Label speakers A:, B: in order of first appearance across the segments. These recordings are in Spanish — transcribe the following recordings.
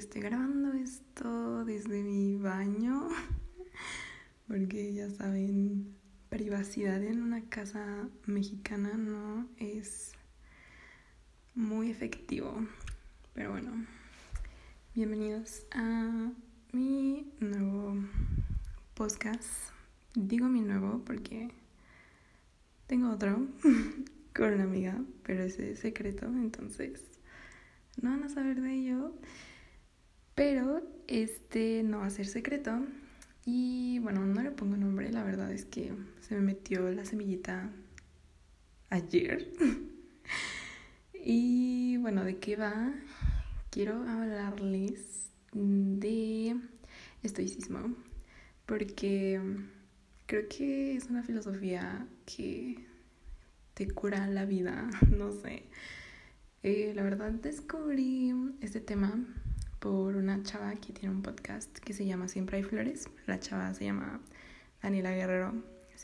A: estoy grabando esto desde mi baño, porque ya saben, privacidad en una casa mexicana no es muy efectivo. Pero bueno, bienvenidos a mi nuevo podcast. Digo mi nuevo porque tengo otro con una amiga, pero ese es secreto, entonces no van a saber de ello. Pero este no va a ser secreto. Y bueno, no le pongo nombre, la verdad es que se me metió la semillita ayer. y bueno, ¿de qué va? Quiero hablarles de estoicismo, porque creo que es una filosofía que te cura la vida, no sé. Eh, la verdad descubrí este tema por una chava que tiene un podcast que se llama Siempre hay flores. La chava se llama Daniela Guerrero.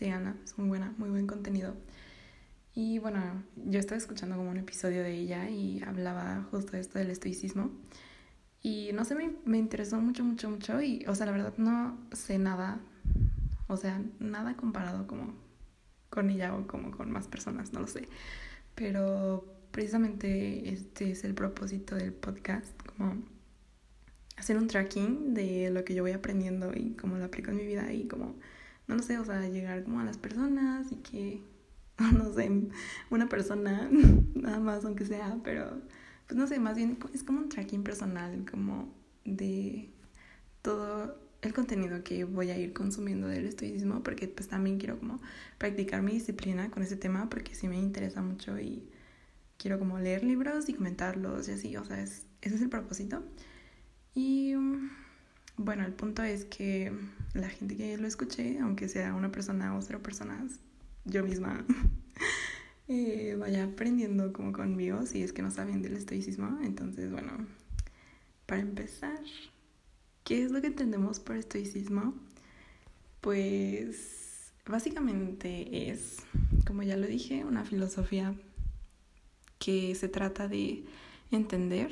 A: Llama, es muy buena, muy buen contenido. Y bueno, yo estaba escuchando como un episodio de ella y hablaba justo de esto del estoicismo. Y no sé, me, me interesó mucho, mucho, mucho. Y, o sea, la verdad no sé nada. O sea, nada comparado como con ella o como con más personas, no lo sé. Pero precisamente este es el propósito del podcast, como hacer un tracking de lo que yo voy aprendiendo y cómo lo aplico en mi vida y como, no lo sé, o sea, llegar como a las personas y que, no sé, una persona, nada más aunque sea, pero pues no sé, más bien es como un tracking personal, como de todo el contenido que voy a ir consumiendo del estoicismo, porque pues también quiero como practicar mi disciplina con ese tema, porque sí me interesa mucho y quiero como leer libros y comentarlos y así, o sea, es, ese es el propósito. Y bueno, el punto es que la gente que lo escuche, aunque sea una persona o cero personas, yo misma, eh, vaya aprendiendo como conmigo si es que no saben del estoicismo. Entonces, bueno, para empezar, ¿qué es lo que entendemos por estoicismo? Pues básicamente es, como ya lo dije, una filosofía que se trata de entender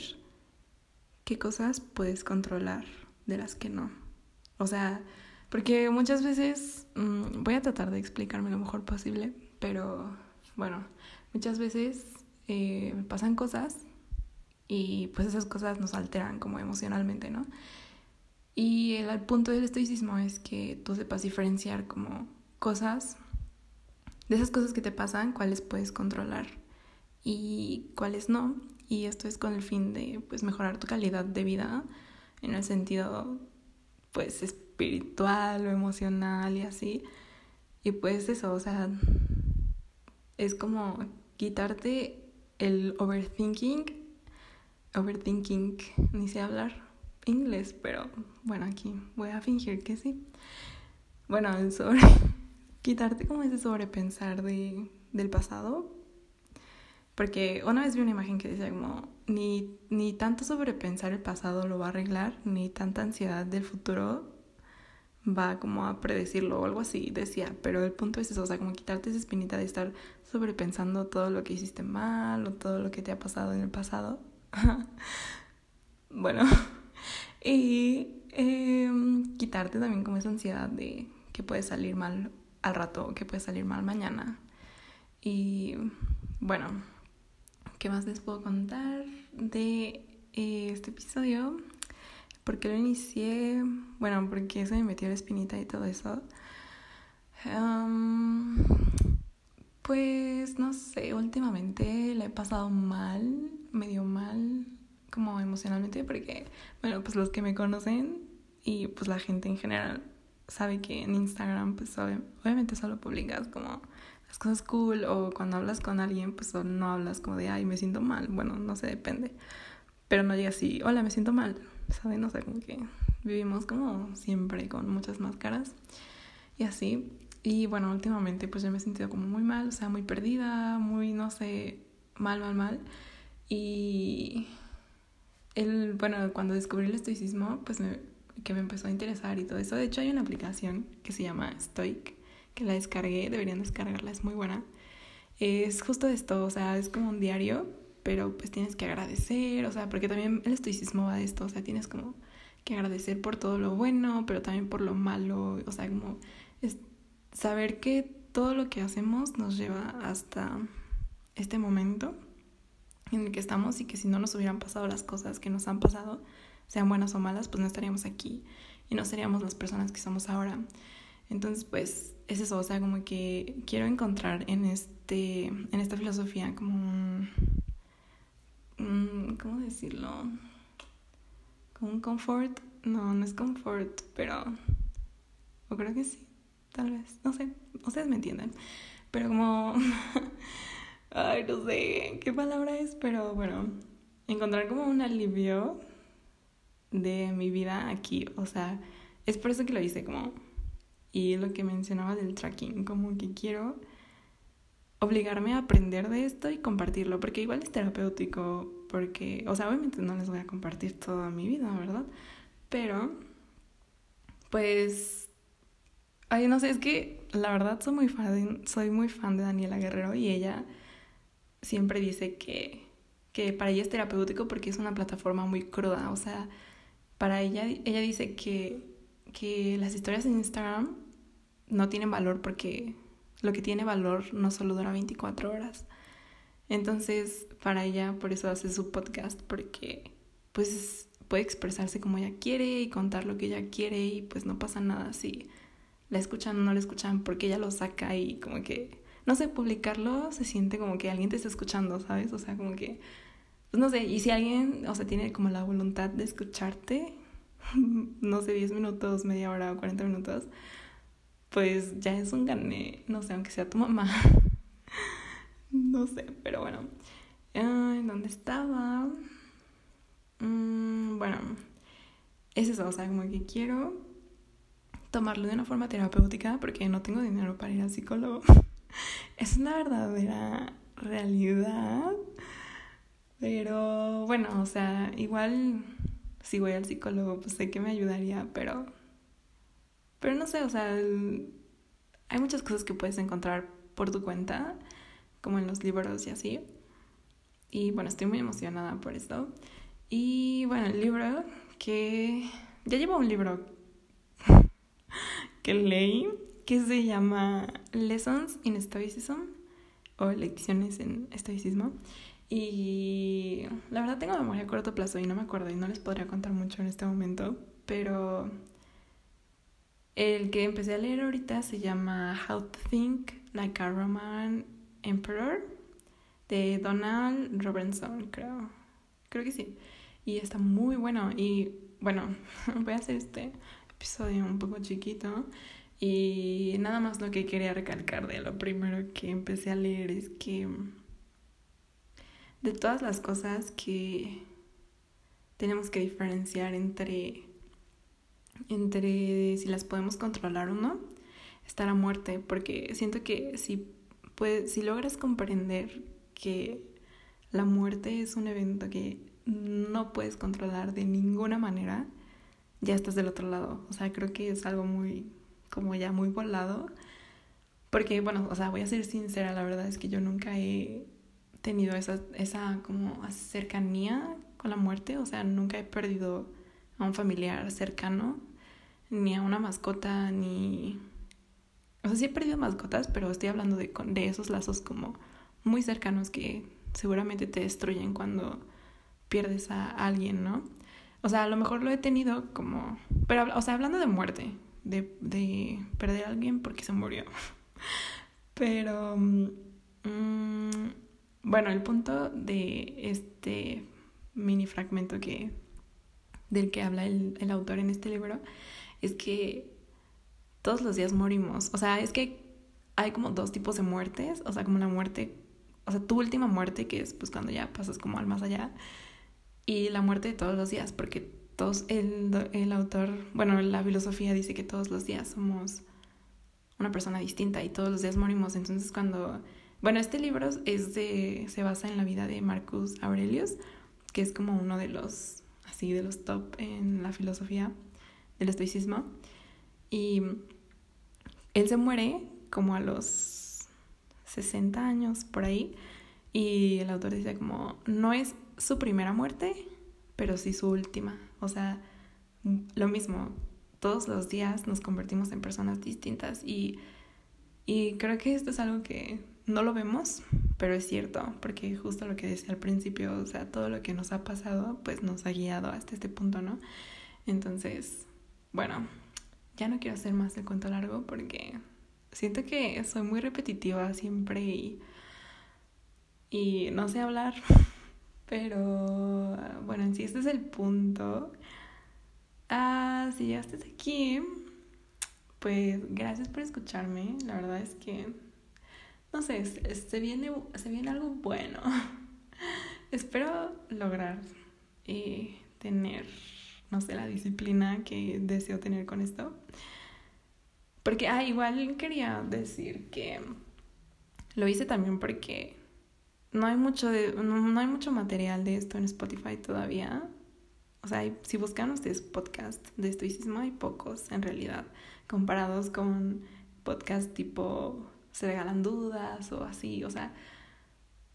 A: qué cosas puedes controlar de las que no. O sea, porque muchas veces mm, voy a tratar de explicarme lo mejor posible, pero bueno, muchas veces eh, me pasan cosas y pues esas cosas nos alteran como emocionalmente, ¿no? Y el, el punto del estoicismo es que tú sepas diferenciar como cosas, de esas cosas que te pasan, cuáles puedes controlar y cuáles no. Y esto es con el fin de pues, mejorar tu calidad de vida en el sentido pues espiritual o emocional y así. Y pues eso, o sea, es como quitarte el overthinking. Overthinking, ni sé hablar inglés, pero bueno, aquí voy a fingir que sí. Bueno, el quitarte como ese sobrepensar de, del pasado porque una vez vi una imagen que decía como, ni, ni tanto sobrepensar el pasado lo va a arreglar, ni tanta ansiedad del futuro va como a predecirlo o algo así, decía. Pero el punto es eso, o sea, como quitarte esa espinita de estar sobrepensando todo lo que hiciste mal o todo lo que te ha pasado en el pasado. bueno, y em, quitarte también como esa ansiedad de que puede salir mal al rato, que puede salir mal mañana. Y bueno, ¿Qué más les puedo contar de eh, este episodio? ¿Por qué lo inicié? Bueno, porque se me metió la espinita y todo eso. pues no sé, últimamente le he pasado mal, medio mal, como emocionalmente, porque, bueno, pues los que me conocen y pues la gente en general sabe que en Instagram, pues obviamente solo publicas como cosas cool o cuando hablas con alguien, pues no hablas como de, ay, me siento mal. Bueno, no sé, depende. Pero no llega así, hola, me siento mal. ¿Saben? No sé, como que vivimos como siempre con muchas máscaras y así. Y bueno, últimamente pues yo me he sentido como muy mal, o sea, muy perdida, muy, no sé, mal, mal, mal. Y el, bueno, cuando descubrí el estoicismo, pues me, que me empezó a interesar y todo eso. De hecho, hay una aplicación que se llama Stoic que la descargué, deberían descargarla, es muy buena. Es justo esto, o sea, es como un diario pero pues tienes que agradecer, o sea, porque también el estoicismo va de esto, o sea, tienes como que agradecer por todo lo bueno, pero también por lo malo, o sea, como es saber que todo lo que hacemos nos lleva hasta este momento en el que estamos y que si no nos hubieran pasado las cosas que nos han pasado, sean buenas o malas, pues no estaríamos aquí y no seríamos las personas que somos ahora. Entonces, pues es eso, o sea, como que quiero encontrar en este en esta filosofía como un, ¿cómo decirlo? Como un confort, no, no es confort, pero o creo que sí, tal vez, no sé, ustedes me entienden. Pero como ay, no sé qué palabra es, pero bueno, encontrar como un alivio de mi vida aquí, o sea, es por eso que lo hice como y lo que mencionaba del tracking, como que quiero obligarme a aprender de esto y compartirlo, porque igual es terapéutico, porque, o sea, obviamente no les voy a compartir toda mi vida, ¿verdad? Pero, pues, ay, no sé, es que la verdad soy muy fan de, soy muy fan de Daniela Guerrero y ella siempre dice que, que para ella es terapéutico porque es una plataforma muy cruda, o sea, para ella, ella dice que, que las historias en Instagram no tienen valor porque lo que tiene valor no solo dura 24 horas. Entonces, para ella, por eso hace su podcast, porque pues puede expresarse como ella quiere y contar lo que ella quiere y pues no pasa nada si la escuchan o no la escuchan porque ella lo saca y como que, no sé, publicarlo se siente como que alguien te está escuchando, ¿sabes? O sea, como que, pues no sé, y si alguien, o sea, tiene como la voluntad de escucharte, no sé, 10 minutos, media hora o 40 minutos, pues ya es un gané, no sé, aunque sea tu mamá. no sé, pero bueno. ¿En ¿Dónde estaba? Mm, bueno, es eso, o sea, como que quiero tomarlo de una forma terapéutica porque no tengo dinero para ir al psicólogo. es una verdadera realidad. Pero bueno, o sea, igual si voy al psicólogo, pues sé que me ayudaría, pero pero no sé, o sea, hay muchas cosas que puedes encontrar por tu cuenta, como en los libros y así. Y bueno, estoy muy emocionada por esto. Y bueno, el libro que... Ya llevo un libro que leí que se llama Lessons in Stoicism o Lecciones en Estoicismo. Y la verdad tengo memoria a corto plazo y no me acuerdo y no les podría contar mucho en este momento, pero el que empecé a leer ahorita se llama How to Think Like a Roman Emperor de Donald Robinson, creo. Creo que sí. Y está muy bueno. Y bueno, voy a hacer este episodio un poco chiquito. Y nada más lo que quería recalcar de lo primero que empecé a leer es que de todas las cosas que tenemos que diferenciar entre entre si las podemos controlar o no, está la muerte, porque siento que si, si logras comprender que la muerte es un evento que no puedes controlar de ninguna manera, ya estás del otro lado. O sea, creo que es algo muy, como ya muy volado. Porque, bueno, o sea, voy a ser sincera, la verdad es que yo nunca he tenido esa, esa como cercanía con la muerte, o sea, nunca he perdido a un familiar cercano, ni a una mascota, ni... O sea, sí he perdido mascotas, pero estoy hablando de, de esos lazos como muy cercanos que seguramente te destruyen cuando pierdes a alguien, ¿no? O sea, a lo mejor lo he tenido como... Pero, o sea, hablando de muerte, de, de perder a alguien porque se murió. Pero... Mm, bueno, el punto de este mini fragmento que del que habla el, el autor en este libro, es que todos los días morimos. O sea, es que hay como dos tipos de muertes, o sea, como la muerte, o sea, tu última muerte, que es pues cuando ya pasas como al más allá, y la muerte de todos los días, porque todos, el, el autor, bueno, la filosofía dice que todos los días somos una persona distinta y todos los días morimos. Entonces cuando, bueno, este libro es de, se basa en la vida de Marcus Aurelius, que es como uno de los así de los top en la filosofía del estoicismo. Y él se muere como a los 60 años por ahí. Y el autor decía como, no es su primera muerte, pero sí su última. O sea, lo mismo, todos los días nos convertimos en personas distintas y, y creo que esto es algo que no lo vemos, pero es cierto, porque justo lo que decía al principio, o sea, todo lo que nos ha pasado, pues nos ha guiado hasta este punto, ¿no? Entonces, bueno, ya no quiero hacer más el cuento largo porque siento que soy muy repetitiva siempre y, y no sé hablar, pero bueno, en este es el punto. Ah, si llegaste aquí, pues gracias por escucharme, la verdad es que no sé, se, viene, se viene algo bueno. Espero lograr eh, tener, no sé, la disciplina que deseo tener con esto. Porque, ah, igual quería decir que lo hice también porque no hay mucho, de, no, hay mucho material de esto en Spotify todavía. O sea, si buscan ustedes podcast de estoicismo, hay pocos en realidad, comparados con podcast tipo se regalan dudas o así, o sea,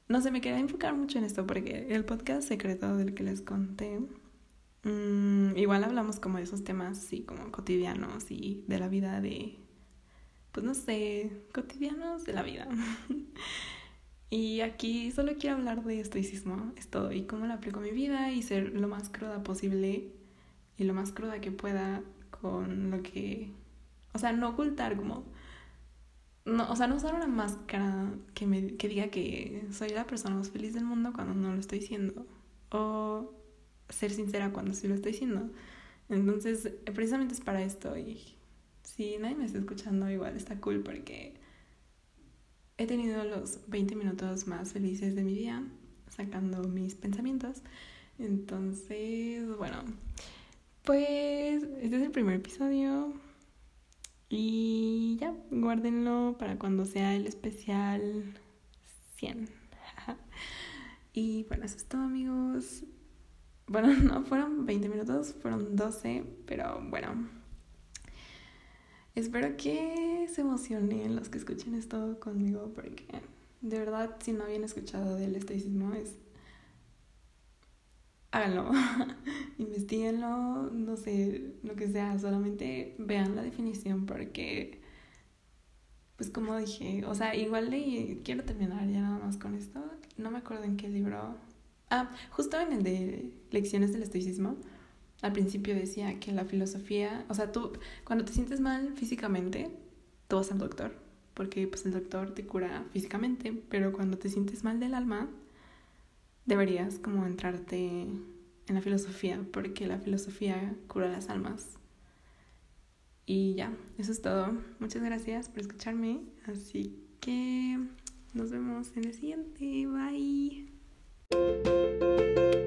A: no sé, me quería enfocar mucho en esto porque el podcast secreto del que les conté, mmm, igual hablamos como de esos temas así como cotidianos y de la vida de, pues no sé, cotidianos de la vida. y aquí solo quiero hablar de estoicismo, es todo, y cómo lo aplico a mi vida y ser lo más cruda posible y lo más cruda que pueda con lo que, o sea, no ocultar como no, o sea, no usar una máscara que, me, que diga que soy la persona más feliz del mundo cuando no lo estoy siendo. O ser sincera cuando sí lo estoy siendo. Entonces, precisamente es para esto. Y si nadie me está escuchando, igual está cool porque he tenido los 20 minutos más felices de mi día sacando mis pensamientos. Entonces, bueno, pues este es el primer episodio. Y ya, guárdenlo para cuando sea el especial 100. y bueno, eso es todo amigos. Bueno, no fueron 20 minutos, fueron 12, pero bueno. Espero que se emocionen los que escuchen esto conmigo, porque de verdad, si no habían escuchado del estoicismo, es háganlo, investiguenlo, no sé, lo que sea, solamente vean la definición porque, pues como dije, o sea, igual leí, quiero terminar ya nada más con esto, no me acuerdo en qué libro, ah, justo en el de lecciones del estoicismo, al principio decía que la filosofía, o sea, tú cuando te sientes mal físicamente, tú vas al doctor, porque pues el doctor te cura físicamente, pero cuando te sientes mal del alma, deberías como entrarte en la filosofía, porque la filosofía cura las almas. Y ya, eso es todo. Muchas gracias por escucharme. Así que nos vemos en el siguiente. Bye. Música